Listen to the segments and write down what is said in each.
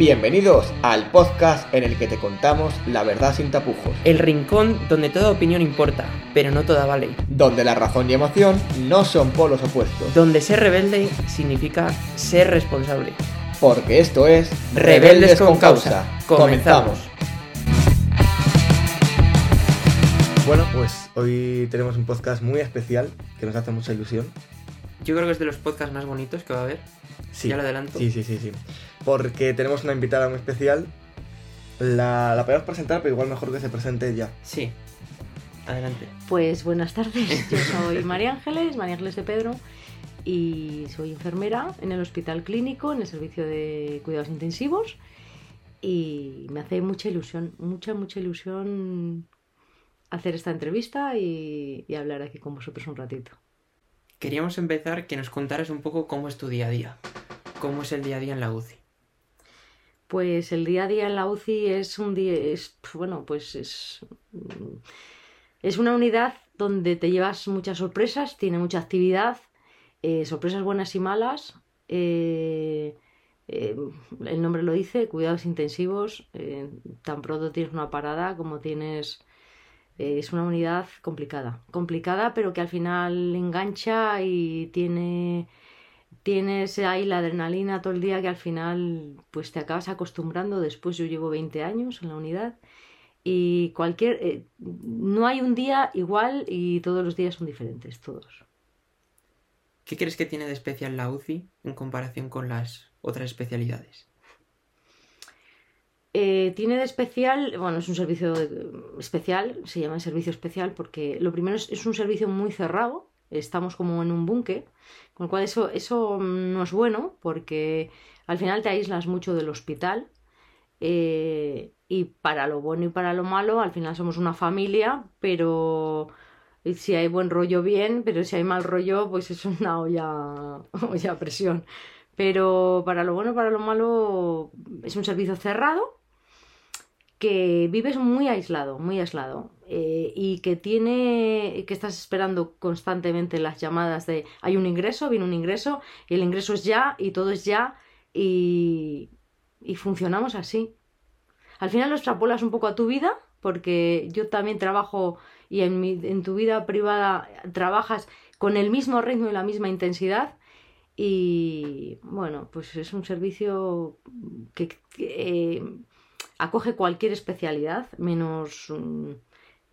Bienvenidos al podcast en el que te contamos la verdad sin tapujos. El rincón donde toda opinión importa, pero no toda vale. Donde la razón y emoción no son polos opuestos. Donde ser rebelde significa ser responsable. Porque esto es Rebeldes con Causa. Comenzamos. Bueno, pues hoy tenemos un podcast muy especial que nos hace mucha ilusión. Yo creo que es de los podcasts más bonitos que va a haber. Sí. Ya lo adelanto. Sí, sí, sí, sí. Porque tenemos una invitada muy especial. La, la podemos presentar, pero igual mejor que se presente ya. Sí. Adelante. Pues buenas tardes, yo soy María Ángeles, María Ángeles de Pedro, y soy enfermera en el Hospital Clínico, en el servicio de cuidados intensivos, y me hace mucha ilusión, mucha, mucha ilusión hacer esta entrevista y, y hablar aquí con vosotros un ratito. Queríamos empezar que nos contaras un poco cómo es tu día a día. ¿Cómo es el día a día en la UCI? Pues el día a día en la UCI es un día, es, bueno, pues es, mm, es una unidad donde te llevas muchas sorpresas, tiene mucha actividad, eh, sorpresas buenas y malas. eh, eh, el nombre lo dice, cuidados intensivos. tan pronto tienes una parada como tienes... es una unidad complicada, complicada, pero que al final engancha y tiene tienes ahí la adrenalina todo el día que al final pues te acabas acostumbrando. Después yo llevo 20 años en la unidad y cualquier eh, no hay un día igual y todos los días son diferentes, todos. ¿Qué crees que tiene de especial la UCI en comparación con las otras especialidades? Eh, tiene de especial, bueno, es un servicio de- especial, se llama servicio especial porque lo primero es, es un servicio muy cerrado, estamos como en un búnker, con lo cual eso, eso no es bueno porque al final te aíslas mucho del hospital eh, y para lo bueno y para lo malo al final somos una familia, pero si hay buen rollo bien, pero si hay mal rollo pues es una olla, olla presión. Pero para lo bueno y para lo malo es un servicio cerrado que vives muy aislado, muy aislado, eh, y que tiene, que estás esperando constantemente las llamadas de hay un ingreso, viene un ingreso, y el ingreso es ya, y todo es ya, y, y funcionamos así. Al final lo extrapolas un poco a tu vida, porque yo también trabajo y en, mi, en tu vida privada trabajas con el mismo ritmo y la misma intensidad. Y bueno, pues es un servicio que, eh, acoge cualquier especialidad, menos, mm,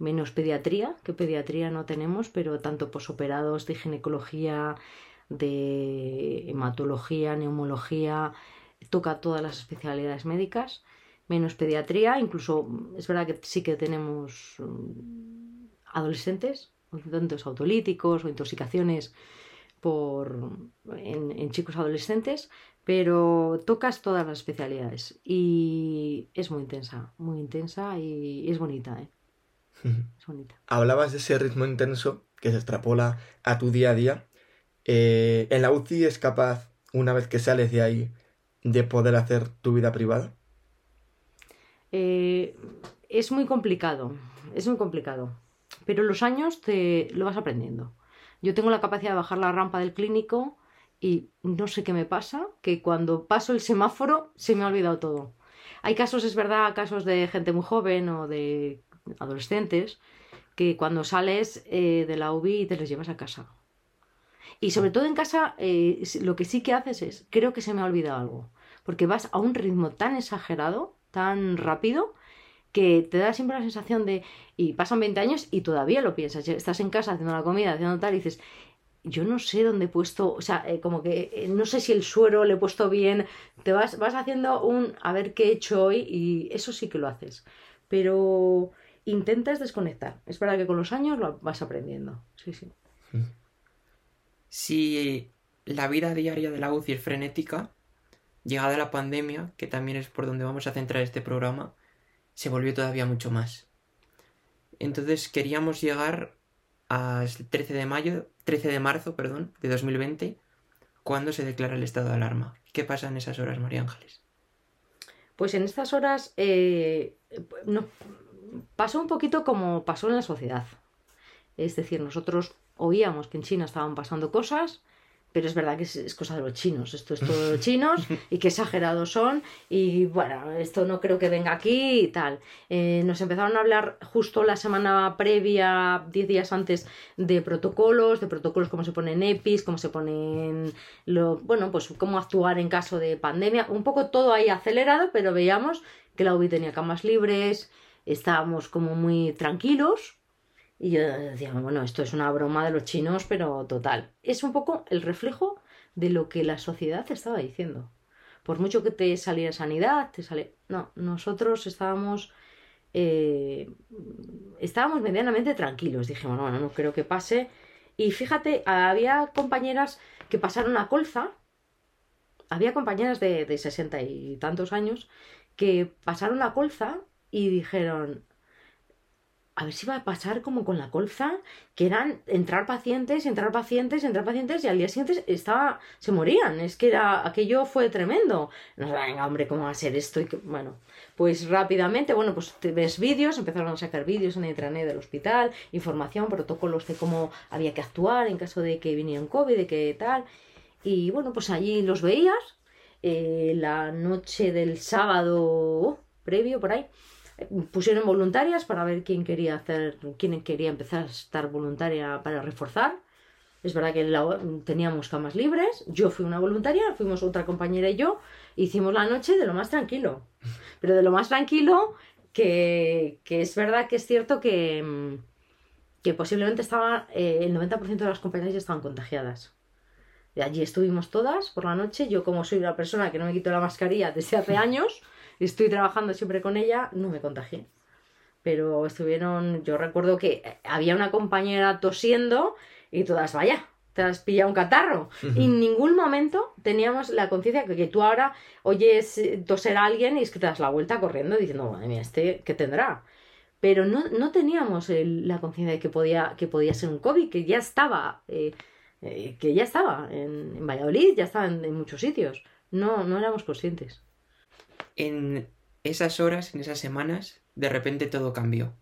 menos pediatría, que pediatría no tenemos, pero tanto posoperados de ginecología, de hematología, neumología, toca todas las especialidades médicas, menos pediatría, incluso mm, es verdad que sí que tenemos mm, adolescentes, autolíticos o intoxicaciones por, en, en chicos adolescentes, pero tocas todas las especialidades y es muy intensa, muy intensa y es bonita, ¿eh? Es bonita. Hablabas de ese ritmo intenso que se extrapola a tu día a día. Eh, ¿En la UCI es capaz, una vez que sales de ahí, de poder hacer tu vida privada? Eh, es muy complicado, es muy complicado, pero los años te lo vas aprendiendo. Yo tengo la capacidad de bajar la rampa del clínico y no sé qué me pasa, que cuando paso el semáforo se me ha olvidado todo. Hay casos, es verdad, casos de gente muy joven o de adolescentes que cuando sales eh, de la UBI te los llevas a casa. Y sobre todo en casa, eh, lo que sí que haces es, creo que se me ha olvidado algo, porque vas a un ritmo tan exagerado, tan rápido, que te da siempre la sensación de, y pasan 20 años y todavía lo piensas, estás en casa haciendo la comida, haciendo tal, y dices, yo no sé dónde he puesto, o sea, eh, como que eh, no sé si el suero le he puesto bien, te vas, vas haciendo un a ver qué he hecho hoy y eso sí que lo haces. Pero intentas desconectar. Es verdad que con los años lo vas aprendiendo. Sí, sí. Si la vida diaria de la UCI es frenética, llegada la pandemia, que también es por donde vamos a centrar este programa, se volvió todavía mucho más. Entonces queríamos llegar al 13 de mayo, 13 de marzo, perdón, de 2020, cuando se declara el estado de alarma. ¿Qué pasa en esas horas, María Ángeles? Pues en estas horas eh, no, pasó un poquito como pasó en la sociedad. Es decir, nosotros oíamos que en China estaban pasando cosas, pero es verdad que es, cosa de los chinos, esto es todo de los chinos y qué exagerados son. Y bueno, esto no creo que venga aquí y tal. Eh, nos empezaron a hablar justo la semana previa, 10 días antes, de protocolos, de protocolos cómo se ponen EPIs, cómo se ponen, lo, bueno, pues cómo actuar en caso de pandemia, un poco todo ahí acelerado, pero veíamos que la UBI tenía camas libres, estábamos como muy tranquilos y yo decía, bueno, esto es una broma de los chinos, pero total. Es un poco el reflejo de lo que la sociedad estaba diciendo. Por mucho que te saliera sanidad, te sale. No, nosotros estábamos. Eh, estábamos medianamente tranquilos. Dije, bueno, no creo que pase. Y fíjate, había compañeras que pasaron a colza. Había compañeras de, de sesenta y tantos años que pasaron la colza y dijeron, a ver si va a pasar como con la colza, que eran entrar pacientes, entrar pacientes, entrar pacientes y al día siguiente estaba, se morían. Es que era, aquello fue tremendo. No, venga, hombre, ¿cómo va a ser esto? Bueno, pues rápidamente, bueno, pues ves vídeos, empezaron a sacar vídeos en el intranet del hospital, información, protocolos de cómo había que actuar en caso de que viniera un COVID, de que tal. Y bueno, pues allí los veías. Eh, la noche del sábado oh, previo, por ahí, pusieron voluntarias para ver quién quería hacer, quién quería empezar a estar voluntaria para reforzar. Es verdad que teníamos camas libres, yo fui una voluntaria, fuimos otra compañera y yo, hicimos la noche de lo más tranquilo. Pero de lo más tranquilo que, es verdad que es cierto que, que posiblemente estaba, eh, el 90% de las compañeras ya estaban contagiadas. Y allí estuvimos todas por la noche, yo como soy una persona que no me quito la mascarilla desde hace años, estoy trabajando siempre con ella, no me contagié. Pero estuvieron, yo recuerdo que había una compañera tosiendo y todas, vaya, te has pillado un catarro. Y en ningún momento teníamos la conciencia que, que, tú ahora oyes toser a alguien y es que te das la vuelta corriendo diciendo, madre mía, este, ¿qué tendrá? Pero no, no teníamos la conciencia de que podía, que podía ser un COVID, que ya estaba, eh, eh, que ya estaba en, Valladolid, ya estaba en, en muchos sitios. No, no éramos conscientes en esas horas, en esas semanas, de repente todo cambió.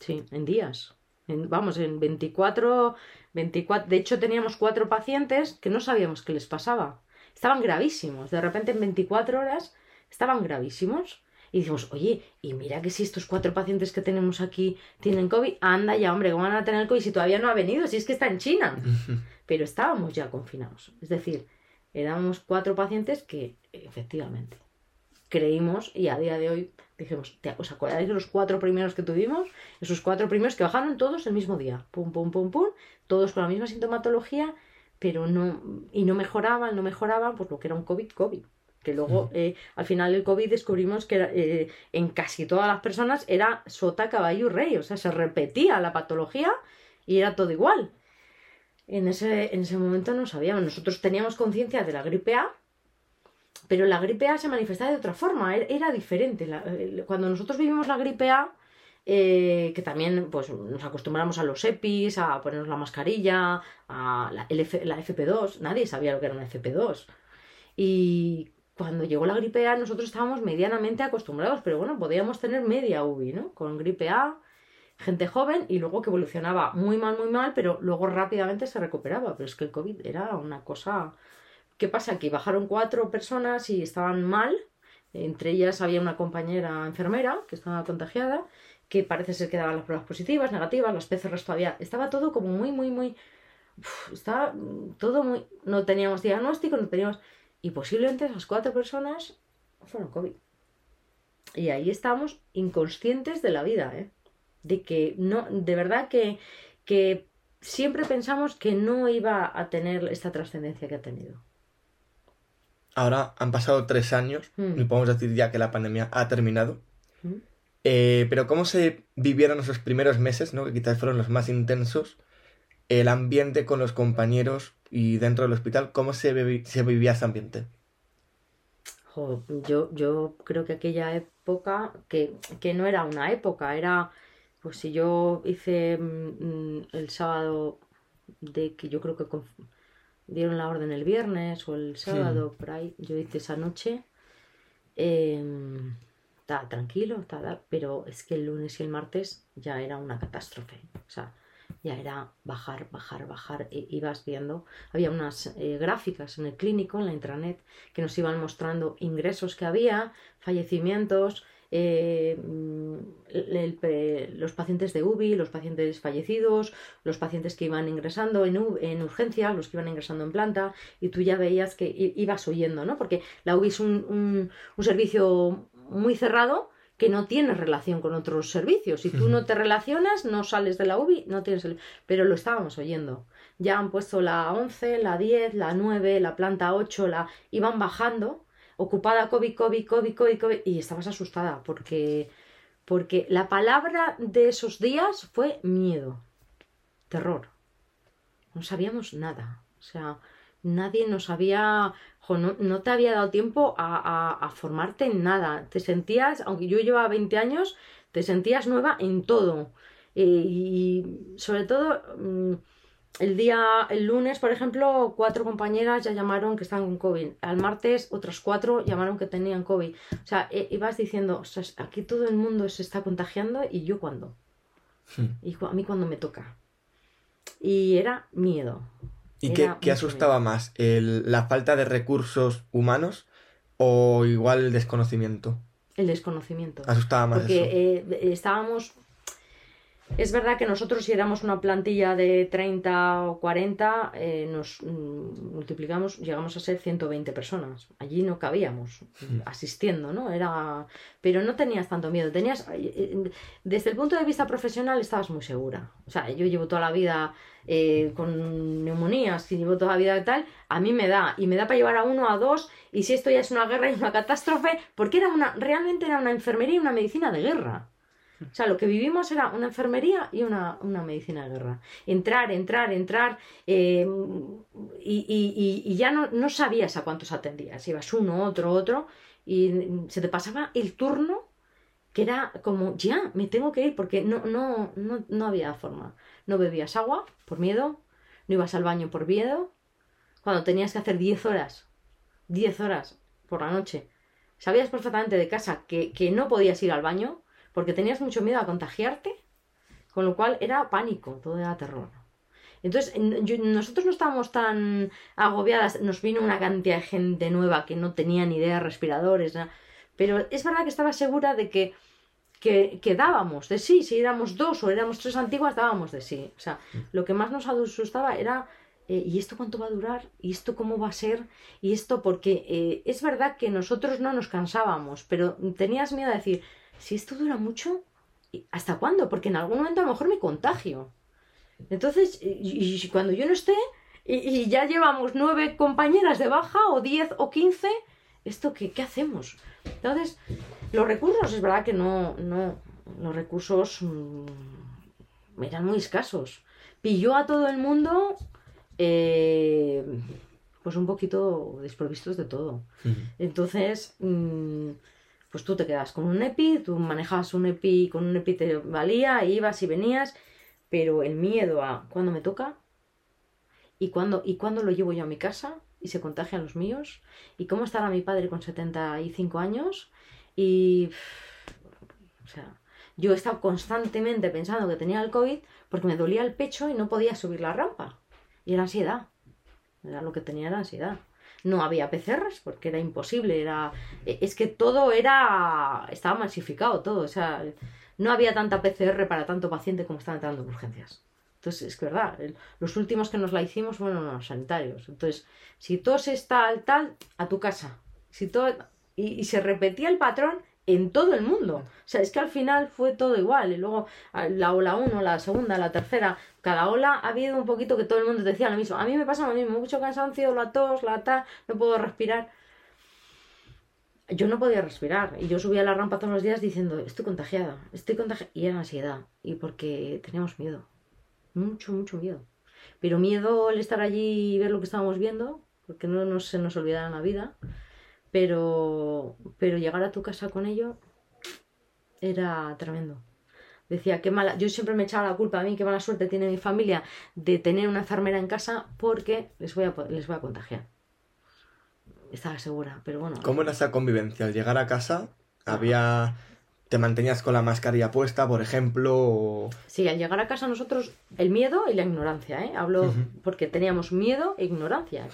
Sí, en días. vamos, en 24, 24. De hecho, teníamos cuatro pacientes que no sabíamos qué les pasaba. Estaban gravísimos. De repente, en 24 horas, estaban gravísimos. Y dijimos, oye, y mira que si estos cuatro pacientes que tenemos aquí tienen COVID, anda ya, hombre, ¿cómo van a tener COVID si todavía no ha venido? Si es que está en China. Pero estábamos ya confinados. Es decir, éramos cuatro pacientes que, efectivamente, creímos y a día de hoy dijimos, ¿os acordáis de los cuatro primeros que tuvimos? Esos cuatro primeros que bajaron todos el mismo día, pum, pum, pum, pum, todos con la misma sintomatología, pero no, y no mejoraban, no mejoraban, pues lo que era un COVID, COVID. Que luego, eh, al final del COVID descubrimos que eh, en casi todas las personas era sota, caballo y rey, o sea, se repetía la patología y era todo igual. En ese, en ese momento no sabíamos, nosotros teníamos conciencia de la gripe A, pero la gripe A se manifestaba de otra forma, e-, era diferente. cuando nosotros vivimos la gripe A, eh, que también pues, nos acostumbramos a los EPIs, a ponernos la mascarilla, a la, la FP2, nadie sabía lo que era una FP2. Y cuando llegó la gripe A nosotros estábamos medianamente acostumbrados, pero bueno, podíamos tener media UBI, ¿no? Con gripe A, gente joven y luego que evolucionaba muy mal, muy mal, pero luego rápidamente se recuperaba. Pero es que el COVID era una cosa ¿Qué pasa? Que bajaron cuatro personas y estaban mal. Entre ellas había una compañera enfermera que estaba contagiada, que parece ser que daban las pruebas positivas, negativas, las PCRs todavía. Estaba todo como muy, muy, muy. estaba todo muy. No teníamos diagnóstico, no teníamos. Y posiblemente esas cuatro personas fueron COVID. Y ahí estamos inconscientes de la vida, ¿eh? De que no. De verdad que, que siempre pensamos que no iba a tener esta trascendencia que ha tenido. Ahora han pasado tres años mm. y podemos decir ya que la pandemia ha terminado. Mm. Eh, pero ¿cómo se vivieron esos primeros meses, ¿no? que quizás fueron los más intensos? El ambiente con los compañeros y dentro del hospital, ¿cómo se, se vivía ese ambiente? yo, yo creo que aquella época, que, que, no era una época, era, pues si yo hice mm, el sábado de que yo creo que dieron la orden el viernes o el sábado, por ahí. Yo hice esa noche. Eh, tranquilo, pero es que el lunes y el martes ya era una catástrofe. O sea, ya era bajar, bajar, bajar. E ibas viendo, había unas eh, gráficas en el clínico, en la intranet, que nos iban mostrando ingresos que había, fallecimientos, eh, mm, los pacientes de UBI, los pacientes fallecidos, los pacientes que iban ingresando en, en urgencias, los que iban ingresando en planta, y tú ya veías que ibas oyendo, ¿no? Porque la UBI es un, un servicio muy cerrado, que no tienes relación con otros servicios. Si tú no te relacionas, no sales de la UBI, no tienes el... Pero lo estábamos oyendo. Ya han puesto la 11, la 10, la 9, la planta 8, la... iban bajando, ocupada COVID, COVID, COVID, COVID, COVID, y estabas asustada porque... porque la palabra de esos días fue miedo, terror. No sabíamos nada. O sea, nadie nos había, no, te había dado tiempo a, formarte en nada. Te sentías, aunque yo llevaba 20 años, te sentías nueva en todo. Eh, y sobre todo, mm, el día, el lunes, por ejemplo, cuatro compañeras ya llamaron que están con COVID. Al martes, otras cuatro llamaron que tenían COVID. O sea, e, ibas diciendo, aquí todo el mundo se está contagiando y yo cuándo. Hmm. Y a mí cuando me toca. Y era miedo. ¿Y qué, asustaba más? ¿La falta de recursos humanos o igual el desconocimiento? El desconocimiento. Asustaba más. Porque eh, estábamos es verdad que nosotros si éramos una plantilla de 30 o 40, eh, nos mm, multiplicamos, llegamos a ser 120 personas. Allí no cabíamos mm. asistiendo, ¿no? Era... Pero no tenías tanto miedo. Tenías... Eh, eh, desde el punto de vista profesional estabas muy segura. O sea, yo llevo toda la vida con neumonías, y llevo toda la vida tal, a mí me da. Y me da para llevar a uno, a dos, y si esto ya es una guerra y una catástrofe, porque era una, realmente era una enfermería y una medicina de guerra. O sea, lo que vivimos era una enfermería y una, medicina de guerra. Entrar, entrar, entrar, eh, y, ya no, no, sabías a cuántos atendías. Ibas uno, otro, otro, y se te pasaba el turno que era como, ya, me tengo que ir, porque no, no, no, no había forma. No bebías agua por miedo, no ibas al baño por miedo. Cuando tenías que hacer 10 horas, 10 horas por la noche, sabías perfectamente de casa que, que no podías ir al baño porque tenías mucho miedo a contagiarte, con lo cual era pánico, todo era terror. Entonces, nosotros no estábamos tan agobiadas, nos vino una cantidad de gente nueva que no tenía ni idea de respiradores, pero es verdad que estaba segura de que, que, dábamos de sí, si éramos dos o éramos tres antiguas, dábamos de sí. O sea, lo que más nos asustaba era eh, ¿y esto cuánto va a durar? ¿Y esto cómo va a ser? ¿Y esto porque eh, es verdad que nosotros no nos cansábamos, pero tenías miedo de decir, si esto dura mucho, ¿hasta cuándo? Porque en algún momento a lo mejor me contagio. Entonces, y, cuando yo no esté, y, ya llevamos nueve compañeras de baja, o diez o quince, ¿esto qué, qué hacemos? Entonces, los recursos, es verdad que no, no, los recursos mm, eran muy escasos. Pilló a todo el mundo, eh, pues un poquito desprovistos de todo. Entonces, mm, pues tú te quedas con un EPI, tú manejabas un EPI, con un EPI te valía, ibas y venías, pero el miedo a cuándo me toca y cuándo, y cuándo lo llevo yo a mi casa y se contagian los míos y cómo estará mi padre con 75 años y... O sea, yo he estado constantemente pensando que tenía el COVID porque me dolía el pecho y no podía subir la rampa. Y era ansiedad. Era lo que tenía era ansiedad no había PCRs porque era imposible, era e, es que todo era estaba masificado todo, o sea, no había tanta PCR para tanto paciente como estaba entrando en urgencias. Entonces, es verdad, los últimos que nos la hicimos fueron los sanitarios. Entonces, si es tal, tal, a tu casa. Si todo, y se repetía el patrón en todo el mundo. O sea, es que al final fue todo igual. Y luego la ola 1, la segunda, la tercera, cada ola ha habido un poquito que todo el mundo decía lo mismo. A mí me pasa lo mismo, mucho cansancio, la tos, la ta, no puedo respirar. Yo no podía respirar y yo subía la rampa todos los días diciendo, estoy contagiada, estoy contagiada. Y era ansiedad y porque teníamos miedo, mucho, mucho miedo. Pero miedo el estar allí y ver lo que estábamos viendo, porque no, se nos olvidara la vida pero, pero llegar a tu casa con ello era tremendo. Decía, qué mala, yo siempre me echaba la culpa a mí, qué mala suerte tiene mi familia de tener una enfermera en casa porque les voy a, les voy a contagiar. Estaba segura, pero bueno. ¿Cómo era esa convivencia? Al llegar a casa, había te mantenías con la mascarilla puesta, por ejemplo. Sí, al llegar a casa nosotros, el miedo y la ignorancia, ¿eh? Hablo porque teníamos miedo e ignorancia.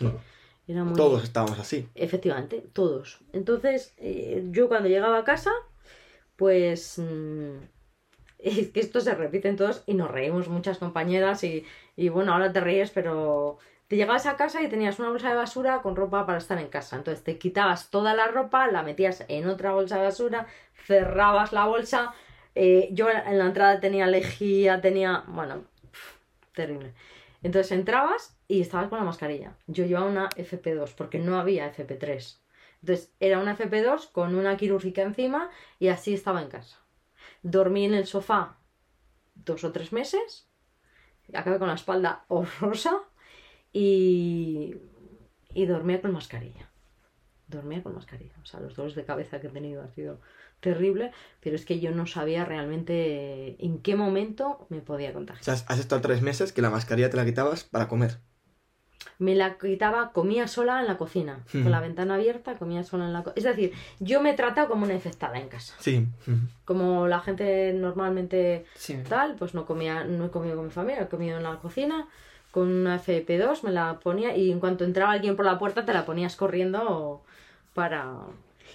Todos estábamos así. Efectivamente, todos. Entonces, eh, yo cuando llegaba a casa, pues... Mm, es que esto se repite en todos y nos reímos muchas compañeras y, y bueno, ahora te ríes, pero te llegabas a casa y tenías una bolsa de basura con ropa para estar en casa. Entonces te quitabas toda la ropa, la metías en otra bolsa de basura, cerrabas la bolsa. Eh, yo en la entrada tenía lejía, tenía. Bueno, terrible. Entonces entrabas y estabas con la mascarilla. Yo llevaba una FP2 porque no había FP3. Entonces era una FP2 con una quirúrgica encima y así estaba en casa. Dormí en el sofá dos o tres meses. Acabé con la espalda horrorosa y, y dormía con mascarilla. Dormía con mascarilla. O sea, los dolores de cabeza que he tenido ha sido terrible, pero es que yo no sabía realmente en qué momento me podía contagiar. O sea, has estado tres meses que la mascarilla te la quitabas para comer. Me la quitaba, comía sola en la cocina, con la ventana abierta, comía sola en la cocina. Es decir, yo me he tratado como una infectada en casa. Sí. Como la gente normalmente tal, pues no comía, no he comido con mi familia, he comido en la cocina, con una FP2, me la ponía y en cuanto entraba alguien por la puerta te la ponías corriendo para...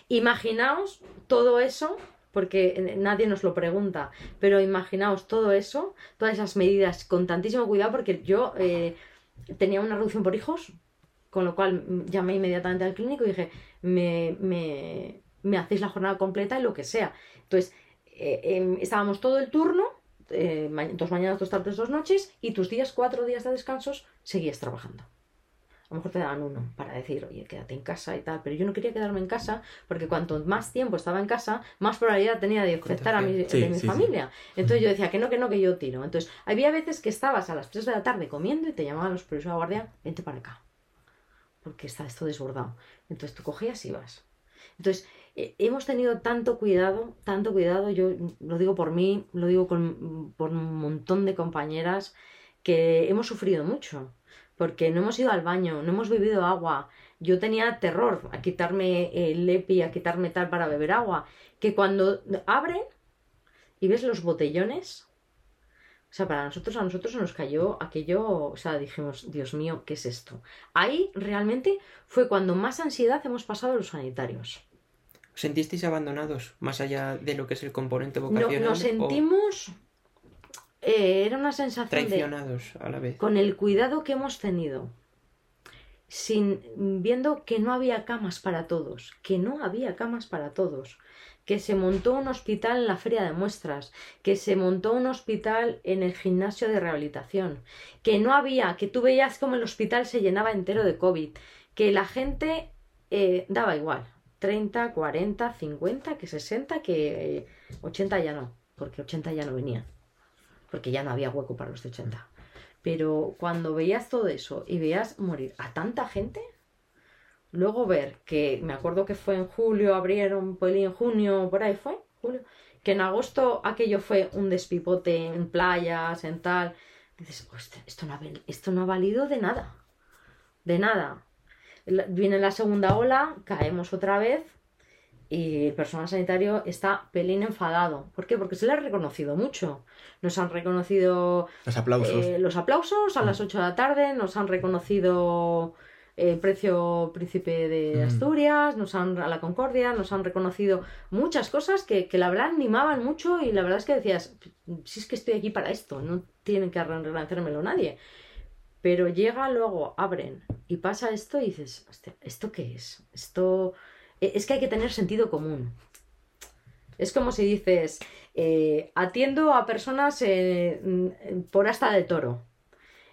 Imaginaos todo eso, porque nadie nos lo pregunta, pero imaginaos todo eso, todas esas medidas con tantísimo cuidado, porque yo eh, tenía una reducción por hijos, con lo cual llamé inmediatamente al clínico y dije, me, me, me hacéis la jornada completa y lo que sea. Entonces, eh, em, estábamos todo el turno eh, dos mañanas, dos tardes, dos noches y tus días, cuatro días de descansos, seguías trabajando. A lo mejor te daban uno para decir, oye, quédate en casa y tal, pero yo no quería quedarme en casa porque cuanto más tiempo estaba en casa, más probabilidad tenía de afectar a mi, mi familia. Entonces yo decía que no, que no, que yo tiro. Entonces había veces que estabas a las 3 de la tarde comiendo y te llamaban los policías de guardia, vente para acá, porque está esto desbordado. Entonces tú cogías y ibas. Entonces, eh, hemos tenido tanto cuidado, tanto cuidado, yo lo digo por mí, lo digo con, por un montón de compañeras, que hemos sufrido mucho, porque no hemos ido al baño, no hemos bebido agua. Yo tenía terror a quitarme el EPI, a quitarme tal para beber agua, que cuando abren y ves los botellones, o sea, para nosotros, a nosotros nos cayó aquello, o sea, dijimos, Dios mío, ¿qué es esto? Ahí realmente fue cuando más ansiedad hemos pasado los sanitarios. ¿Sentisteis abandonados más allá de lo que es el componente vocacional? No, nos sentimos... Eh, era una sensación Traicionados a la vez. Con el cuidado que hemos tenido, sin viendo que no había camas para todos, que no había camas para todos, que se montó un hospital en la feria de muestras, que se montó un hospital en el gimnasio de rehabilitación, que no había, que tú veías como el hospital se llenaba entero de COVID, que la gente eh, daba igual, 30, 40, 50, que 60, que 80 ya no, porque 80 ya no venían, porque ya no había hueco para los de 80. Pero cuando veías todo eso y veías morir a tanta gente, Luego ver que, me acuerdo que fue en julio, abrieron, pues en junio, por ahí fue, julio, que en agosto aquello fue un despipote en playas, en tal. Dices, esto no, ha, esto no ha valido de nada, de nada. Viene la segunda ola, caemos otra vez y el personal sanitario está pelín enfadado. ¿Por qué? Porque se le ha reconocido mucho. Nos han reconocido los aplausos, eh, los aplausos a las 8 mm. de la tarde, nos han reconocido el precio príncipe de Asturias, nos han a la Concordia, nos han reconocido muchas cosas que, la verdad animaban mucho y la verdad es que decías, si es que estoy aquí para esto, no tienen que agradecérmelo nadie. Pero llega luego, abren y pasa esto y dices, ¿esto qué es? Esto es que hay que tener sentido común. Es como si dices, eh, atiendo a personas eh, por hasta de toro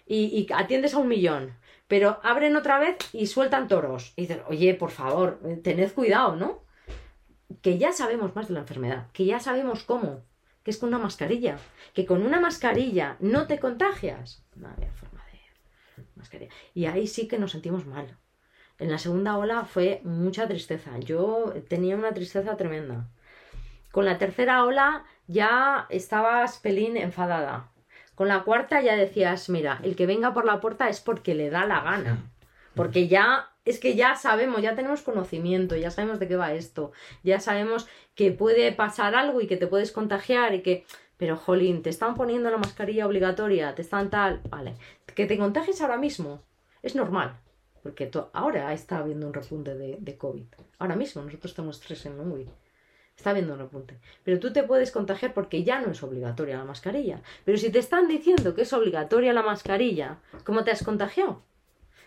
y atiendes a un millón pero abren otra vez y sueltan toros. Y dicen, oye, por favor, tened cuidado, ¿no? Que ya sabemos más de la enfermedad, que ya sabemos cómo, que es con una mascarilla, que con una mascarilla no te contagias. No había forma de mascarilla. Y ahí sí que nos sentimos mal. En la segunda ola fue mucha tristeza. Yo tenía una tristeza tremenda. Con la tercera ola ya estabas pelín enfadada. Con la cuarta ya decías, mira, el que venga por la puerta es porque le da la gana. Porque ya es que ya sabemos, ya tenemos conocimiento, ya sabemos de qué va esto, ya sabemos que puede pasar algo y que te puedes contagiar y que... Pero, jolín, te están poniendo la mascarilla obligatoria, te están tal... Vale, que te contagies ahora mismo es normal, porque ahora está habiendo un repunte de, COVID. Ahora mismo, nosotros estamos tres en un Está habiendo un repunte. Pero tú te puedes contagiar porque ya no es obligatoria la mascarilla. Pero si te están diciendo que es obligatoria la mascarilla, ¿cómo te has contagiado?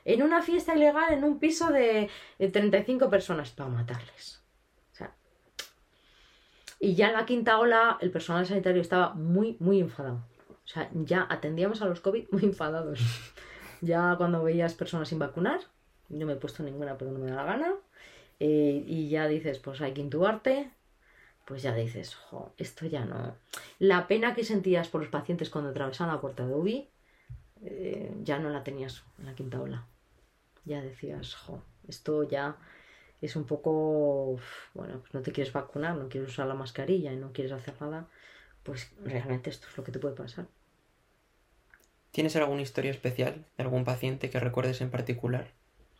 en una fiesta ilegal en un piso de 35 personas para matarles. Y ya en la quinta ola el personal sanitario estaba muy, muy enfadado. O sea, ya atendíamos a los COVID muy enfadados. Ya cuando veías personas sin vacunar, no me he puesto ninguna porque no me da la gana, eh, y ya dices, pues hay que intubarte, pues ya dices, jo, esto ya no. La pena que sentías por los pacientes cuando atravesaban la puerta de UBI, eh, ya no la tenías en la quinta ola ya decías, jo, esto ya es un poco, bueno, pues no te quieres vacunar, no quieres usar la mascarilla y no quieres hacer nada, pues realmente esto es lo que te puede pasar. ¿Tienes alguna historia especial de algún paciente que recuerdes en particular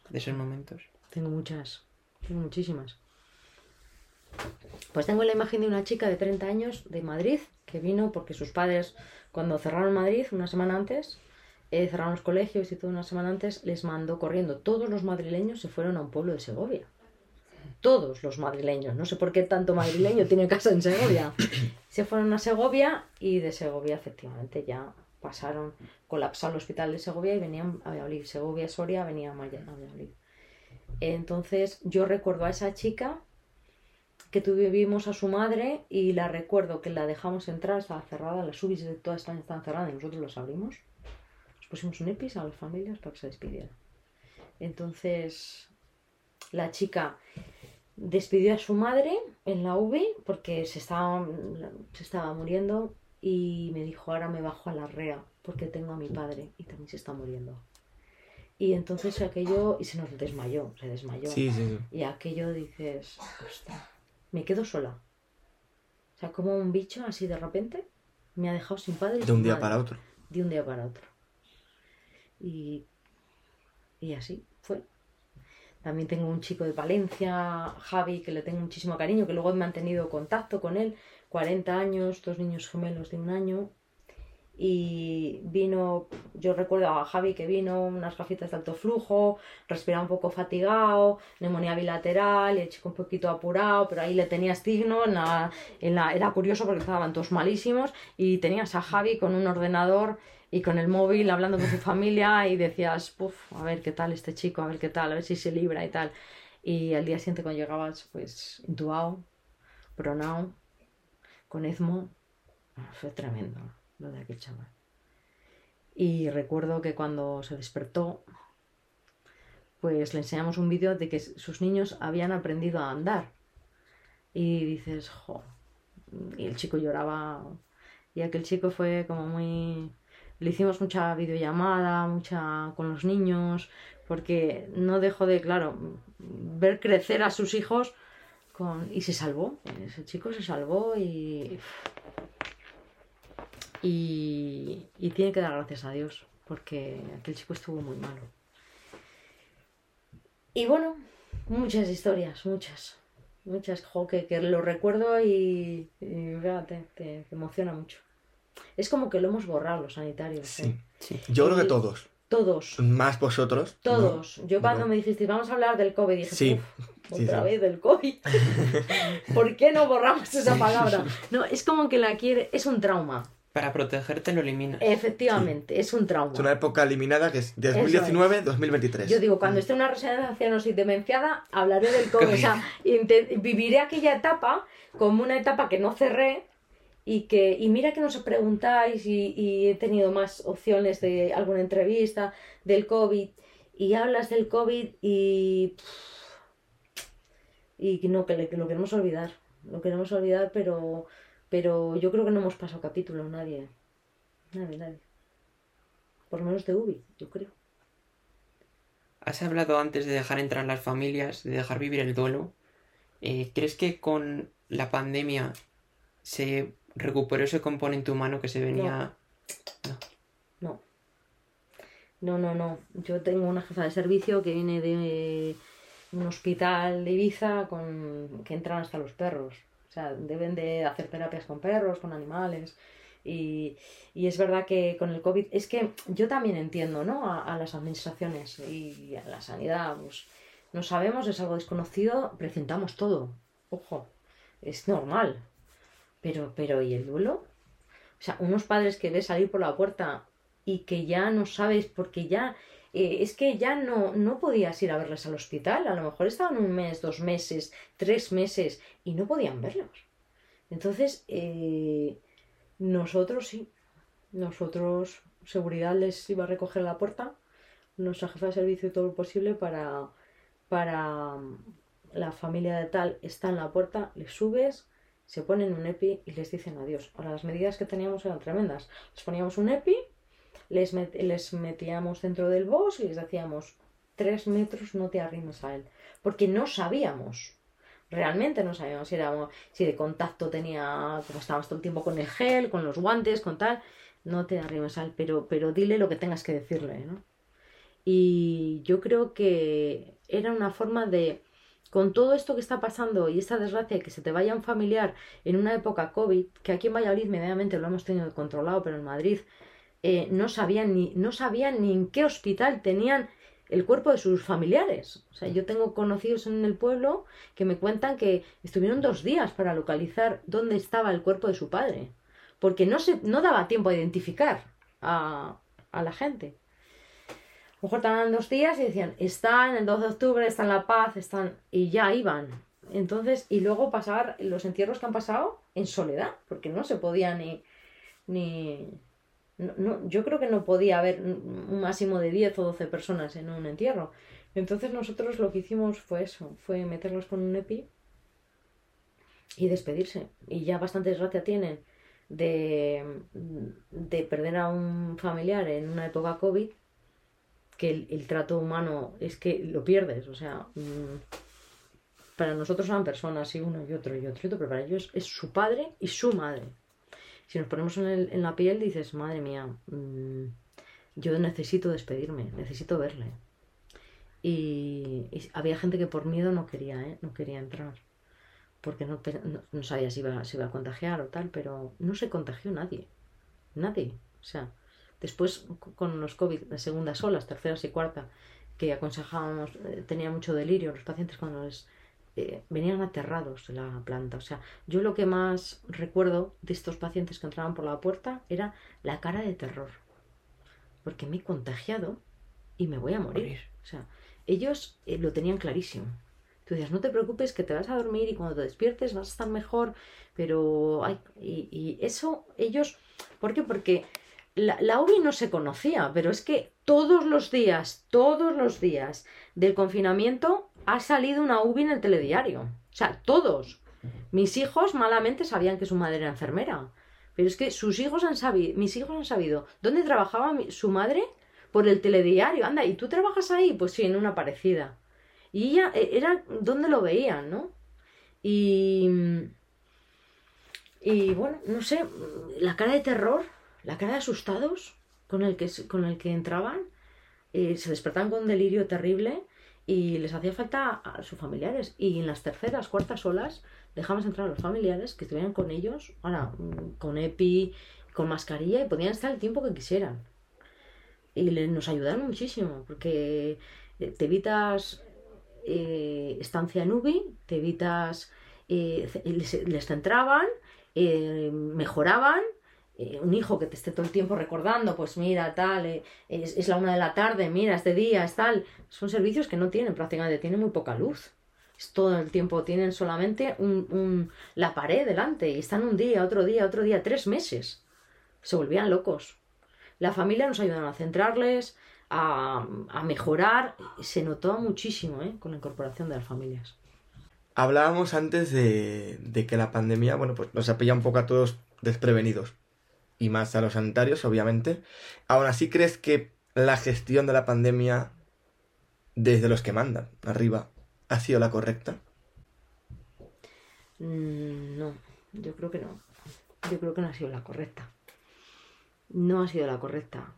de esos momentos? Tengo muchas, tengo muchísimas. Pues tengo la imagen de una chica de 30 años de Madrid que vino porque sus padres, cuando cerraron Madrid una semana antes, eh, cerraron los colegios y todo una semana antes, les mandó corriendo. Todos los madrileños se fueron a un pueblo de Segovia. Todos los madrileños. No sé por qué tanto madrileño tiene casa en Segovia. Se fueron a Segovia y de Segovia efectivamente ya pasaron, colapsar el hospital de Segovia y venían a Valladolid. Segovia, Soria, venía a Valladolid. Entonces yo recuerdo a esa chica que tuvimos a su madre y la recuerdo que la dejamos entrar, estaba cerrada, las subis de toda España estaban cerradas y nosotros los abrimos pusimos un EPIs a las familias para que se despidieran. Entonces, la chica despidió a su madre en la UBI porque se estaba, se estaba muriendo y me dijo, ahora me bajo a la REA porque tengo a mi padre y también se está muriendo. Y entonces aquello, y se nos desmayó, se desmayó. Sí, sí, Y aquello dices, hostia, me quedo sola. O sea, como un bicho así de repente me ha dejado sin padre. de un día para otro. De un día para otro. Y, y así fue. También tengo un chico de Valencia, Javi, que le tengo muchísimo cariño, que luego he mantenido contacto con él, 40 años, dos niños gemelos de un año. Y vino, yo recuerdo a Javi que vino, unas gafitas de alto flujo, respiraba un poco fatigado, neumonía bilateral, el chico un poquito apurado, pero ahí le tenías signo, en la, en la, era curioso porque estaban todos malísimos, y tenías a Javi con un ordenador y con el móvil hablando con su familia y decías, puff, a ver qué tal este chico, a ver qué tal, a ver si se libra y tal. Y al día siguiente cuando llegabas, pues intubado, pronado, con ESMO, fue tremendo lo de aquel chaval. Y recuerdo que cuando se despertó, pues le enseñamos un vídeo de que sus niños habían aprendido a andar. Y dices, jo. Y el chico lloraba. Y aquel chico fue como muy le hicimos mucha videollamada, mucha con los niños, porque no dejó de, claro, ver crecer a sus hijos con... y se salvó, ese chico se salvó y... y, y tiene que dar gracias a Dios, porque aquel chico estuvo muy malo. Y bueno, muchas historias, muchas, muchas, que, que lo recuerdo y, fíjate, te emociona mucho. Es como que lo hemos borrado los sanitarios. ¿eh? Sí, Yo creo que todos. Todos. Más vosotros. Todos. Yo cuando me dijiste, vamos a hablar del COVID, dije, sí. Otra vez del COVID. ¿Por qué no borramos esa palabra? No, es como que la quiere, es un trauma. Para protegerte lo eliminas. Efectivamente, es un trauma. Es una época eliminada que es 2019-2023. Yo digo, cuando esté en una residencia de ancianos y demenciada, hablaré del COVID. o sea, viviré aquella etapa como una etapa que no cerré, y que y mira que nos preguntáis y, he tenido más opciones de alguna entrevista del COVID y hablas del COVID y y no que, lo queremos olvidar lo queremos olvidar pero pero yo creo que no hemos pasado capítulo nadie nadie nadie por lo menos de Ubi yo creo has hablado antes de dejar entrar las familias de dejar vivir el duelo eh, crees que con la pandemia se recuperó ese componente humano que se venía. No. No, no, no. Yo tengo una jefa de servicio que viene de un hospital de Ibiza con que entran hasta los perros. O sea, deben de hacer terapias con perros, con animales. Y, es verdad que con el COVID, es que yo también entiendo, ¿no? A, las administraciones y a la sanidad, pues no sabemos, es algo desconocido, presentamos todo. Ojo, es normal. Pero, pero, ¿y el duelo? O sea, unos padres que ves salir por la puerta y que ya no sabes porque ya eh, es que ya no, no podías ir a verles al hospital. A lo mejor estaban un mes, dos meses, tres meses y no podían verlos. Entonces, eh, nosotros sí, nosotros, seguridad les iba a recoger la puerta, nuestra jefa de servicio todo lo posible para, para mm, la familia de tal está en la puerta, les subes, se ponen un EPI y les dicen adiós. Ahora, las medidas que teníamos eran tremendas. Les poníamos un EPI, les, les metíamos dentro del bosque y les decíamos, tres metros no te arrimes a él. Porque no sabíamos. Realmente no sabíamos si, era, si de contacto tenía, como estábamos todo el tiempo con el gel, con los guantes, con tal, no te arrimes a él, pero, pero dile lo que tengas que decirle, ¿no? Y yo creo que era una forma de con todo esto que está pasando y esta desgracia de que se te vaya un familiar en una época COVID, que aquí en Valladolid medianamente lo hemos tenido controlado, pero en Madrid eh, no, sabían ni, no sabían ni en qué hospital tenían el cuerpo de sus familiares. O sea, yo tengo conocidos en el pueblo que me cuentan que estuvieron dos días para localizar dónde estaba el cuerpo de su padre, porque no, se, no daba tiempo a identificar a, a la gente a lo mejor tardaban dos días y decían, están el 12 de octubre, está en La Paz, están... y ya iban. Entonces, y luego pasar los entierros que han pasado en soledad, porque no se podía ni... ni no, yo creo que no podía haber un máximo de 10 o 12 personas en un entierro. Entonces nosotros lo que hicimos fue eso, fue meterlos con un EPI y despedirse. Y ya bastante desgracia tienen de, de perder a un familiar en una época COVID que el, trato humano es que lo pierdes, o sea, mm, para nosotros son personas, y uno y otro y otro y otro, pero para ellos es su padre y su madre. Si nos ponemos en, la piel, dices, madre mía, mm, yo necesito despedirme, necesito verle. Y, había gente que por miedo no quería, ¿eh? no quería entrar, porque no, no, sabía si iba, si iba a contagiar o tal, pero no se contagió nadie, nadie, o sea, Después, con los COVID, las segundas olas, terceras y cuarta, que aconsejábamos, eh, tenía mucho delirio los pacientes cuando les eh, venían aterrados de la planta. O sea, yo lo que más recuerdo de estos pacientes que entraban por la puerta era la cara de terror. Porque me he contagiado y me voy a morir. O sea, ellos eh, lo tenían clarísimo. Tú decías, no te preocupes que te vas a dormir y cuando te despiertes vas a estar mejor, pero... Ay, y, y eso, ellos... ¿Por qué? Porque la, UBI no se conocía, pero es que todos los días, todos los días del confinamiento ha salido una UBI en el telediario. O sea, todos. Mis hijos malamente sabían que su madre era enfermera. Pero es que sus hijos han sabido, mis hijos han sabido dónde trabajaba su madre por el telediario. Anda, ¿y tú trabajas ahí? Pues sí, en una parecida. Y ella e, era donde lo veían, ¿no? Y. Y bueno, no sé, la cara de terror la cara de asustados con el que, con el que entraban, eh, se despertaban con un delirio terrible y les hacía falta a sus familiares. Y en las terceras, cuartas olas dejamos entrar a los familiares que estuvieran con ellos, ahora mm, con EPI, con mascarilla y podían estar el tiempo que quisieran. Y nos ayudaron muchísimo porque eh, te evitas eh, estancia en UBI, te evitas, les, les, centraban, mejoraban eh, un hijo que te esté todo el tiempo recordando, pues mira, tal, eh, es, la una de la tarde, mira, este día es tal. Son servicios que no tienen prácticamente, tienen muy poca luz. Es todo el tiempo, tienen solamente un, la pared delante y están un día, otro día, otro día, tres meses. Se volvían locos. La familia nos ayudaron a centrarles, a, a mejorar. Se notó muchísimo ¿eh? con la incorporación de las familias. Hablábamos antes de, de que la pandemia, bueno, pues nos ha pillado un poco a todos desprevenidos y más a los sanitarios, obviamente. Aún así, ¿crees que la gestión de la pandemia desde los que mandan arriba ha sido la correcta? Mm, no, yo creo que no. Yo creo que no ha sido la correcta. No ha sido la correcta.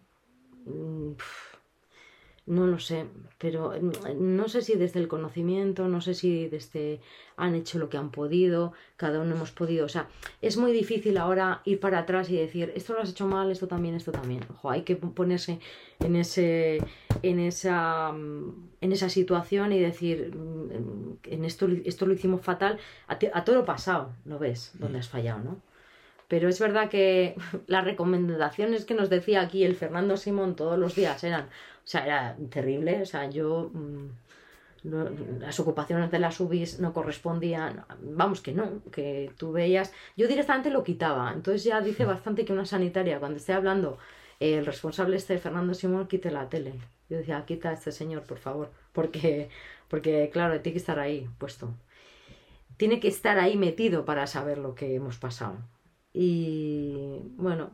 Mm, no lo sé, pero mm, no sé si desde el conocimiento, no sé si desde han hecho lo que han podido, cada uno hemos podido, o sea, es muy difícil ahora ir para atrás y decir, esto lo has hecho mal, esto también, esto también. Ojo, hay que ponerse en ese en esa mm, en esa situación y decir, mm, en esto esto lo hicimos fatal, a, a todo lo pasado, lo ves, donde has fallado, ¿no? Pero es verdad que las recomendaciones que nos decía aquí el Fernando Simón todos los días eran, o sea, era terrible, o sea, yo mm, las ocupaciones de las UBIs no correspondían, vamos que no, que tú veías, yo directamente lo quitaba, entonces ya dice bastante que una sanitaria cuando esté hablando el responsable este Fernando Simón quite la tele. Yo decía, quita a este señor, por favor, porque, porque claro, tiene que estar ahí puesto. Tiene que estar ahí metido para saber lo que hemos pasado. Y bueno,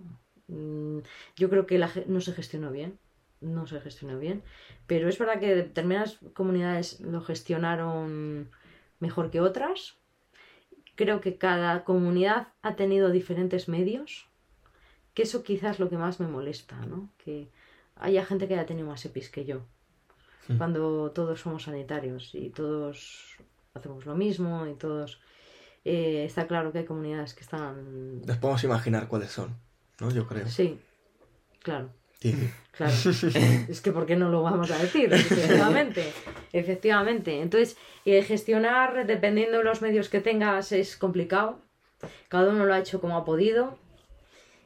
mm, yo creo que la, no se gestionó bien, no se gestionó bien, pero es verdad que determinadas comunidades lo gestionaron mejor que otras. Creo que cada comunidad ha tenido diferentes medios, que eso quizás es lo que más me molesta, ¿no? Que haya gente que haya tenido más EPIs que yo, hmm. cuando todos somos sanitarios y todos hacemos lo mismo y todos eh, está claro que hay comunidades que están... Les podemos imaginar cuáles son, ¿no? Yo creo. Sí, claro. Claro. es que ¿por qué no lo vamos a decir? Efectivamente. Efectivamente. Entonces, eh, gestionar, dependiendo de los medios que tengas, es complicado. Cada uno lo ha hecho como ha podido.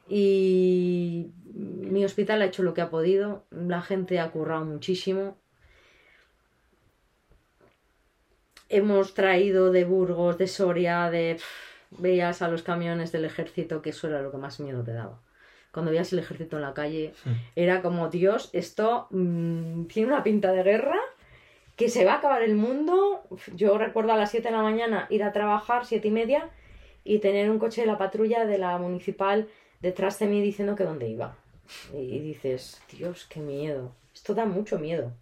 Y mi hospital ha hecho lo que ha podido. La gente ha currado muchísimo. Hemos traído de Burgos, de Soria, de... veías a los camiones del ejército, que eso era lo que más miedo te daba. Cuando veías el ejército en la calle, era como, Dios, esto mm, tiene una pinta de guerra, que se va a acabar el mundo. Yo recuerdo a las 7 de la mañana ir a trabajar, siete y media, y tener un coche de la patrulla de la municipal detrás de mí diciendo que dónde iba. Y dices, Dios, qué miedo. Esto da mucho miedo.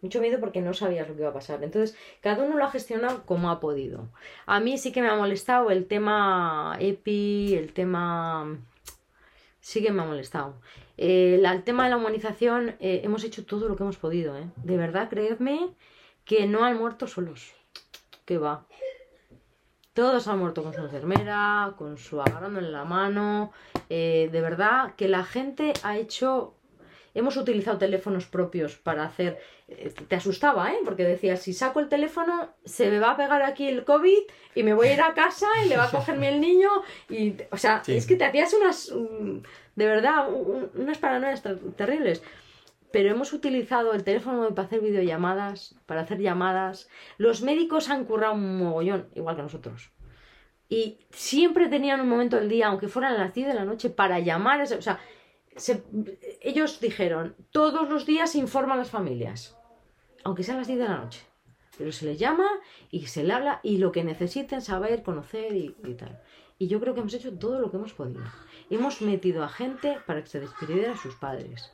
Mucho miedo porque no sabías lo que iba a pasar. Entonces, cada uno lo ha gestionado como ha podido. A mí sí que me ha molestado el tema EPI, el tema... Sí que me ha molestado. el tema de la humanización, eh, hemos hecho todo lo que hemos podido. ¿eh? De verdad, creedme que no han muerto solos. Que va. Todos han muerto con su enfermera, con su agarrando en la mano. Eh, de verdad que la gente ha hecho hemos utilizado teléfonos propios para hacer... Eh, te asustaba, ¿eh? Porque decías, si saco el teléfono, se me va a pegar aquí el COVID y me voy a ir a casa y le va a cogerme el niño. Y, o sea, es que te hacías unas... Mm, de verdad, unas paranoias terribles. Pero hemos utilizado el teléfono para hacer videollamadas, para hacer llamadas. Los médicos han currado un mogollón, igual que nosotros. Y siempre tenían un momento del día, aunque fueran las 10 de la noche, para llamar. O sea, ellos dijeron, todos los días se a las familias, aunque sean las 10 de la noche. Pero se les llama y se le habla y lo que necesiten saber, conocer y, tal. Y yo creo que hemos hecho todo lo que hemos podido. Hemos metido a gente para que se despidiera a sus padres.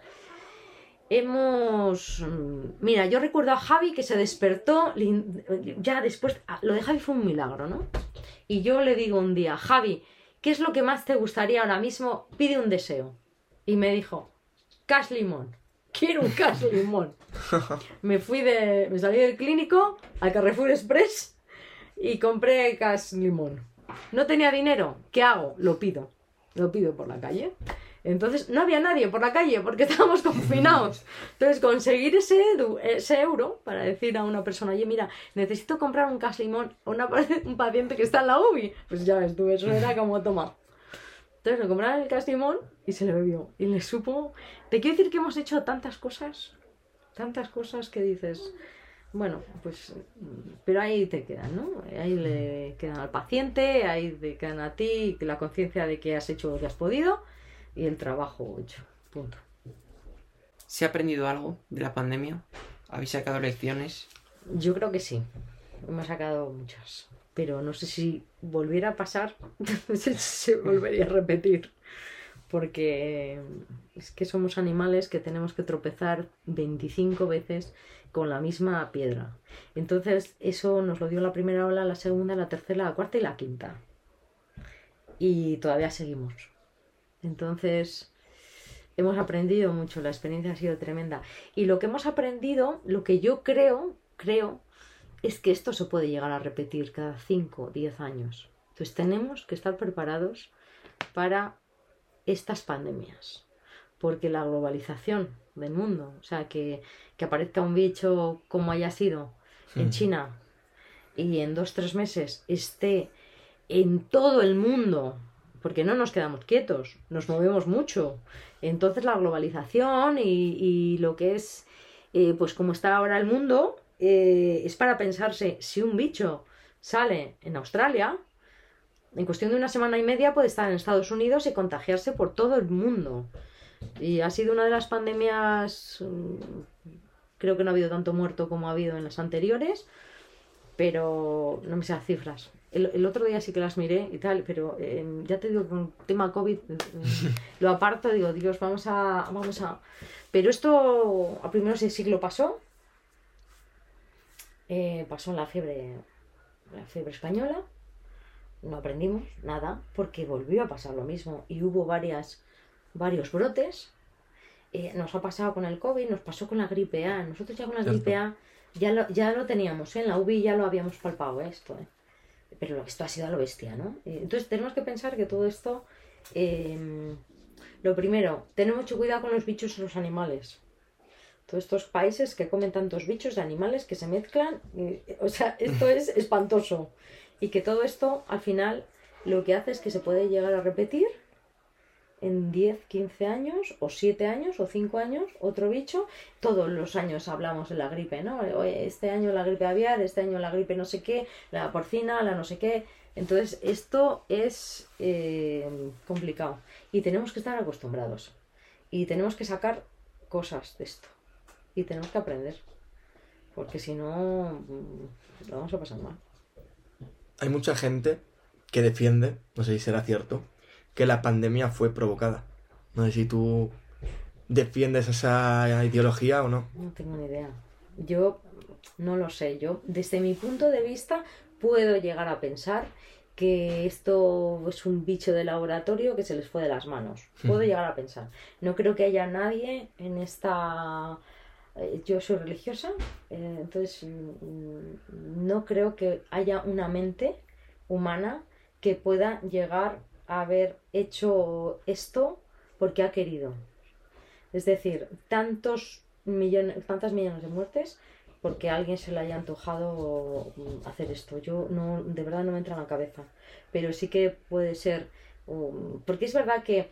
Hemos... Mm, mira, yo recuerdo a Javi que se despertó, ya después, ah, lo de Javi fue un milagro, ¿no? Y yo le digo un día, Javi, ¿qué es lo que más te gustaría ahora mismo? Pide un deseo y me dijo, cash limón. Quiero un cash limón. me fui de. Me salí del clínico al Carrefour Express y compré cash limón. No tenía dinero. ¿Qué hago? Lo pido. Lo pido por la calle. Entonces no había nadie por la calle porque estábamos confinados. Entonces conseguir ese, ese euro para decir a una persona, oye, mira, necesito comprar un cash limón a un paciente que está en la UBI. Pues ya ves tú, eso era como toma. Entonces le compraron el castimón y se lo bebió. Y le supo. Te quiero decir que hemos hecho tantas cosas, tantas cosas que dices, bueno, pues. Pero ahí te quedan, ¿no? Ahí le quedan al paciente, ahí te quedan a ti, la conciencia de que has hecho lo que has podido y el trabajo hecho. Punto. ¿Se ha aprendido algo de la pandemia? ¿Habéis sacado lecciones? Yo creo que sí. Hemos sacado muchas pero no sé si volviera a pasar, se volvería a repetir. Porque es que somos animales que tenemos que tropezar 25 veces con la misma piedra. Entonces, eso nos lo dio la primera ola, la segunda, la tercera, la cuarta y la quinta. Y todavía seguimos. Entonces, hemos aprendido mucho, la experiencia ha sido tremenda. Y lo que hemos aprendido, lo que yo creo, creo, es que esto se puede llegar a repetir cada 5 o 10 años. Entonces tenemos que estar preparados para estas pandemias. Porque la globalización del mundo, o sea, que, que aparezca un bicho como haya sido en China y en dos, tres meses esté en todo el mundo, porque no nos quedamos quietos, nos movemos mucho. Entonces la globalización y, lo que es, eh, pues como está ahora el mundo, eh, es para pensarse si un bicho sale en Australia, en cuestión de una semana y media puede estar en Estados Unidos y contagiarse por todo el mundo. Y ha sido una de las pandemias, mm, creo que no ha habido tanto muerto como ha habido en las anteriores, pero no me sé las cifras. El, otro día sí que las miré y tal, pero em, ya te digo, con el tema COVID em, lo aparto, digo, Dios, vamos a, vamos a... Pero esto a primeros del siglo pasó, eh, pasó la fiebre, la fiebre española, no aprendimos nada porque volvió a pasar lo mismo y hubo varias, varios brotes. Eh, nos ha pasado con el COVID, nos pasó con la gripe A. Nosotros ya con la gripe A ya lo, ya lo teníamos, ¿eh? en la UBI ya lo habíamos palpado esto. Pero esto ha sido a lo bestia, ¿no? entonces tenemos que pensar que todo esto... Em, lo primero, tener mucho cuidado con los bichos y los animales. Todos estos países que comen tantos bichos de animales que se mezclan, o sea, esto es espantoso y que todo esto al final lo que hace es que se puede llegar a repetir en 10, 15 años o 7 años o 5 años otro bicho. Todos los años hablamos de la gripe, ¿no? Este año la gripe aviar, este año la gripe no sé qué, la porcina, la no sé qué. Entonces esto es eh, complicado y tenemos que estar acostumbrados y tenemos que sacar cosas de esto y tenemos que aprender porque si no mm, lo vamos a pasar mal hay mucha gente que defiende, no sé si será cierto, que la pandemia fue provocada. No sé si tú defiendes esa ideología o no. No tengo ni idea. Yo no lo sé. Yo, desde mi punto de vista, puedo llegar a pensar que esto es un bicho de laboratorio que se les fue de las manos. Puedo llegar a pensar. No creo que haya nadie en esta yo soy religiosa, eh, entonces mm, no creo que haya una mente humana que pueda llegar a haber hecho esto porque ha querido. Es decir, tantos millones, tantas millones de muertes porque a alguien se le haya antojado mm, hacer esto. Yo no, de verdad no me entra en la cabeza. Pero sí que puede ser, um, porque es verdad que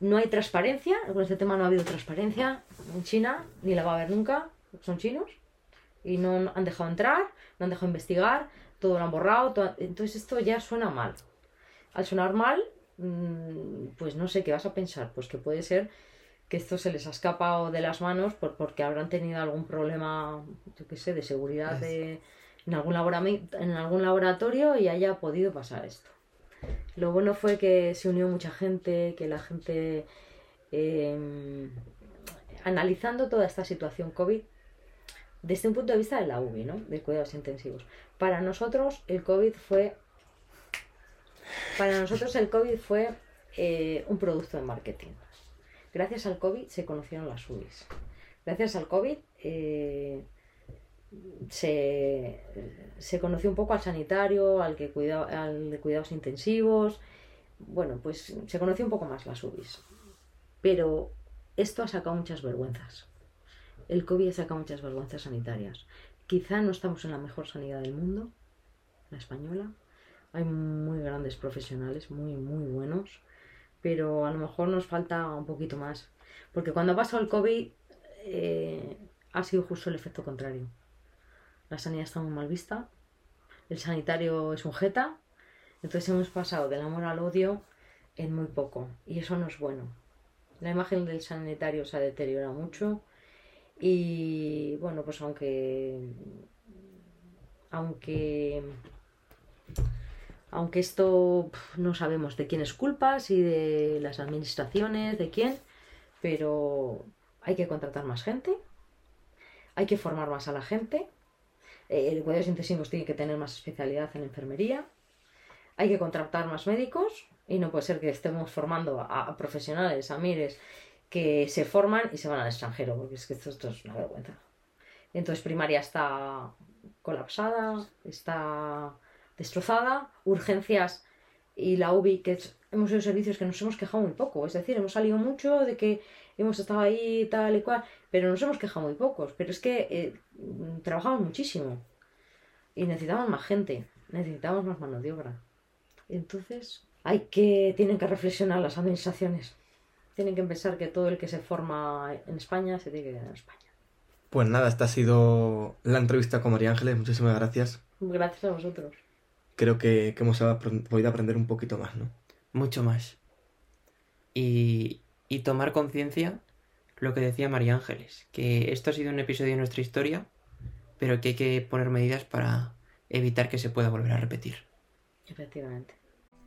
no hay transparencia, con este tema no ha habido transparencia en China, ni la va a haber nunca, son chinos, y no han dejado entrar, no han dejado investigar, todo lo han borrado, entonces esto ya suena mal. Al sonar mal, mm, pues no sé qué vas a pensar, pues que puede ser que esto se les ha escapado de las manos por, porque habrán tenido algún problema, yo qué sé, de seguridad de, en, algún en algún laboratorio y haya podido pasar esto. Lo bueno fue que se unió mucha gente, que la gente, em, analizando toda esta situación COVID, desde un punto de vista de la UBI, ¿no? De cuidados intensivos. Para nosotros el COVID fue, para nosotros el COVID fue eh, un producto de marketing. Gracias al COVID se conocieron las UBIs. Gracias al COVID eh, se, se, conoció un poco al sanitario, al, que cuida, al de cuidados intensivos. Bueno, pues se conoció un poco más las UBIs. Pero esto ha sacado muchas vergüenzas. El COVID ha sacado muchas vergüenzas sanitarias. Quizá no estamos en la mejor sanidad del mundo, la española. Hay muy grandes profesionales, muy, muy buenos. Pero a lo mejor nos falta un poquito más. Porque cuando ha pasado el COVID eh, ha sido justo el efecto contrario la sanidad está muy mal vista, el sanitario es un jeta, entonces hemos pasado del amor al odio en muy poco. Y eso no es bueno. La imagen del sanitario se ha deteriorado mucho. Y bueno, pues aunque aunque aunque esto no sabemos de quién es culpa, si de las administraciones, de quién, pero hay que contratar más gente, hay que formar más a la gente eh, cuidados intensivos tiene que tener más especialidad en enfermería. Hay que contratar más médicos y no puede ser que estemos formando a, profesionales, a mires, que se forman y se van al extranjero, porque es que esto, es una vergüenza. Entonces primaria está colapsada, está destrozada, urgencias y la UBI, que hemos hecho servicios que nos hemos quejado muy poco, es decir, hemos salido mucho de que hemos estado ahí tal y cual, pero nos hemos quejado muy pocos, pero es que eh, trabajamos muchísimo y necesitamos más gente, necesitamos más mano de obra. Entonces, hay que, tienen que reflexionar las administraciones. Tienen que pensar que todo el que se forma en España se tiene que quedar en España. Pues nada, esta ha sido la entrevista con María Ángeles. Muchísimas gracias. Gracias a vosotros. Creo que, que hemos podido aprender un poquito más, ¿no? Mucho más. Y, y tomar conciencia lo que decía María Ángeles, que esto ha sido un episodio de nuestra historia, pero que hay que poner medidas para evitar que se pueda volver a repetir. Efectivamente.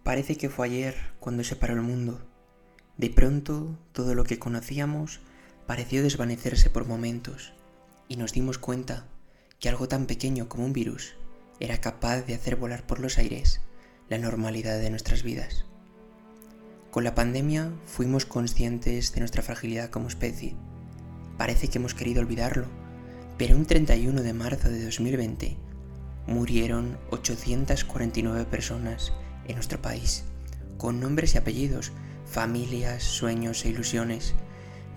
Parece que fue ayer cuando se paró el mundo. De pronto, todo lo que conocíamos pareció desvanecerse por momentos y nos dimos cuenta que algo tan pequeño como un virus era capaz de hacer volar por los aires la normalidad de nuestras vidas. Con la pandemia fuimos conscientes de nuestra fragilidad como especie. Parece que hemos querido olvidarlo, pero un 31 de marzo de 2020 murieron 849 personas en nuestro país, con nombres y apellidos, familias, sueños e ilusiones.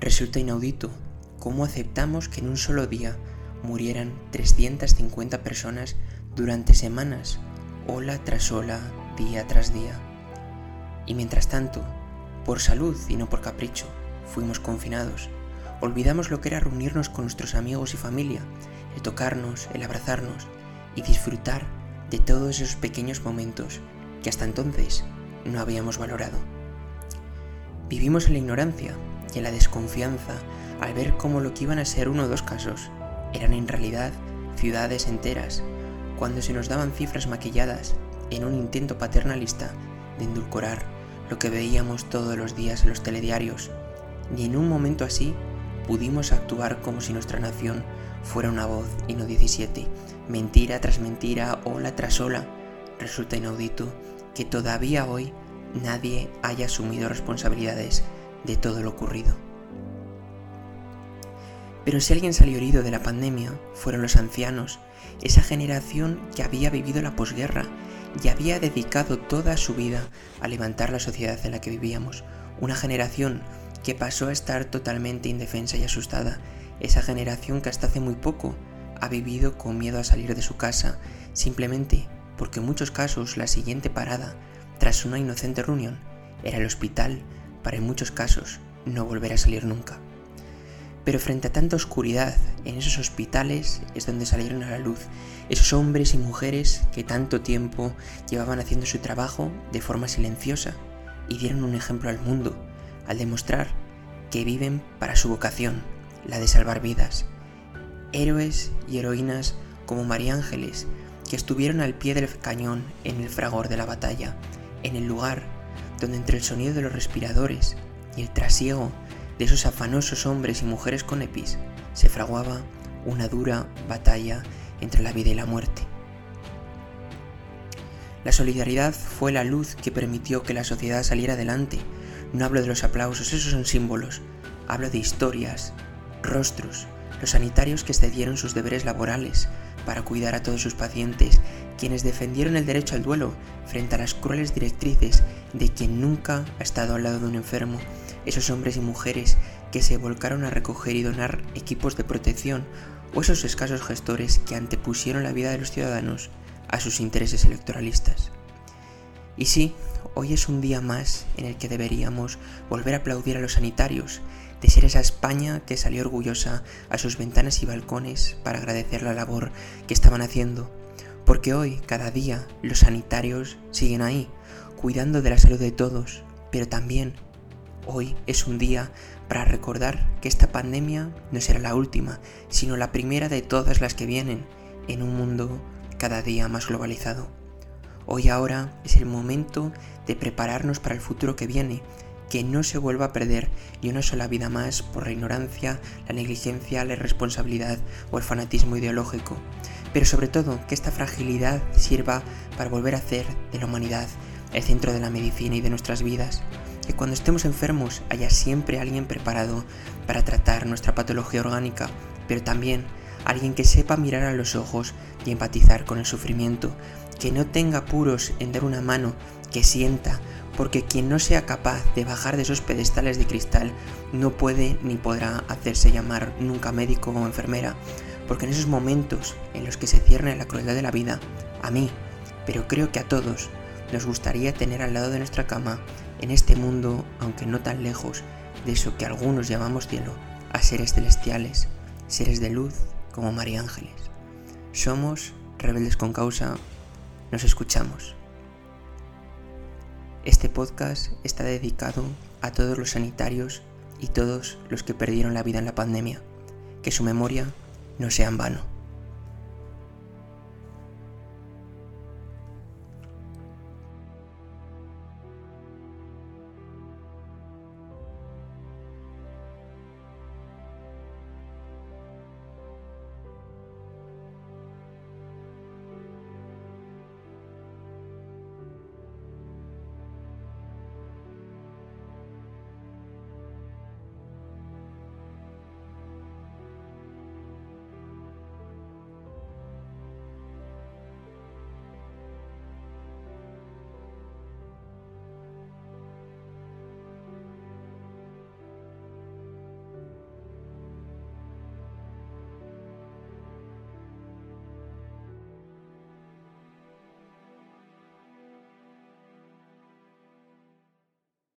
Resulta inaudito cómo aceptamos que en un solo día murieran 350 personas durante semanas, ola tras ola, día tras día. Y mientras tanto, por salud y no por capricho, fuimos confinados. Olvidamos lo que era reunirnos con nuestros amigos y familia, el tocarnos, el abrazarnos y disfrutar de todos esos pequeños momentos que hasta entonces no habíamos valorado. Vivimos en la ignorancia y en la desconfianza al ver cómo lo que iban a ser uno o dos casos eran en realidad ciudades enteras, cuando se nos daban cifras maquilladas en un intento paternalista de endulcorar lo que veíamos todos los días en los telediarios, ni en un momento así pudimos actuar como si nuestra nación fuera una voz y no 17, mentira tras mentira, ola tras ola. Resulta inaudito que todavía hoy nadie haya asumido responsabilidades de todo lo ocurrido. Pero si alguien salió herido de la pandemia, fueron los ancianos, esa generación que había vivido la posguerra y había dedicado toda su vida a levantar la sociedad en la que vivíamos, una generación que pasó a estar totalmente indefensa y asustada, esa generación que hasta hace muy poco ha vivido con miedo a salir de su casa, simplemente porque en muchos casos la siguiente parada, tras una inocente reunión, era el hospital para en muchos casos no volver a salir nunca. Pero frente a tanta oscuridad, en esos hospitales es donde salieron a la luz esos hombres y mujeres que tanto tiempo llevaban haciendo su trabajo de forma silenciosa y dieron un ejemplo al mundo al demostrar que viven para su vocación, la de salvar vidas. Héroes y heroínas como María Ángeles, que estuvieron al pie del cañón en el fragor de la batalla, en el lugar donde entre el sonido de los respiradores y el trasiego de esos afanosos hombres y mujeres con epis se fraguaba una dura batalla entre la vida y la muerte. La solidaridad fue la luz que permitió que la sociedad saliera adelante. No hablo de los aplausos, esos son símbolos. Hablo de historias, rostros, los sanitarios que cedieron sus deberes laborales para cuidar a todos sus pacientes, quienes defendieron el derecho al duelo frente a las crueles directrices de quien nunca ha estado al lado de un enfermo, esos hombres y mujeres que se volcaron a recoger y donar equipos de protección o esos escasos gestores que antepusieron la vida de los ciudadanos a sus intereses electoralistas. Y sí, hoy es un día más en el que deberíamos volver a aplaudir a los sanitarios, de ser esa España que salió orgullosa a sus ventanas y balcones para agradecer la labor que estaban haciendo, porque hoy, cada día, los sanitarios siguen ahí, cuidando de la salud de todos, pero también hoy es un día para recordar que esta pandemia no será la última, sino la primera de todas las que vienen en un mundo cada día más globalizado. Hoy ahora es el momento de prepararnos para el futuro que viene, que no se vuelva a perder ni una sola vida más por la ignorancia, la negligencia, la irresponsabilidad o el fanatismo ideológico, pero sobre todo que esta fragilidad sirva para volver a hacer de la humanidad el centro de la medicina y de nuestras vidas, que cuando estemos enfermos haya siempre alguien preparado para tratar nuestra patología orgánica, pero también alguien que sepa mirar a los ojos y empatizar con el sufrimiento, que no tenga apuros en dar una mano, que sienta, porque quien no sea capaz de bajar de esos pedestales de cristal no puede ni podrá hacerse llamar nunca médico o enfermera, porque en esos momentos en los que se cierne la crueldad de la vida, a mí, pero creo que a todos, nos gustaría tener al lado de nuestra cama, en este mundo, aunque no tan lejos, de eso que algunos llamamos cielo, a seres celestiales, seres de luz como María Ángeles. Somos rebeldes con causa, nos escuchamos. Este podcast está dedicado a todos los sanitarios y todos los que perdieron la vida en la pandemia. Que su memoria no sea en vano.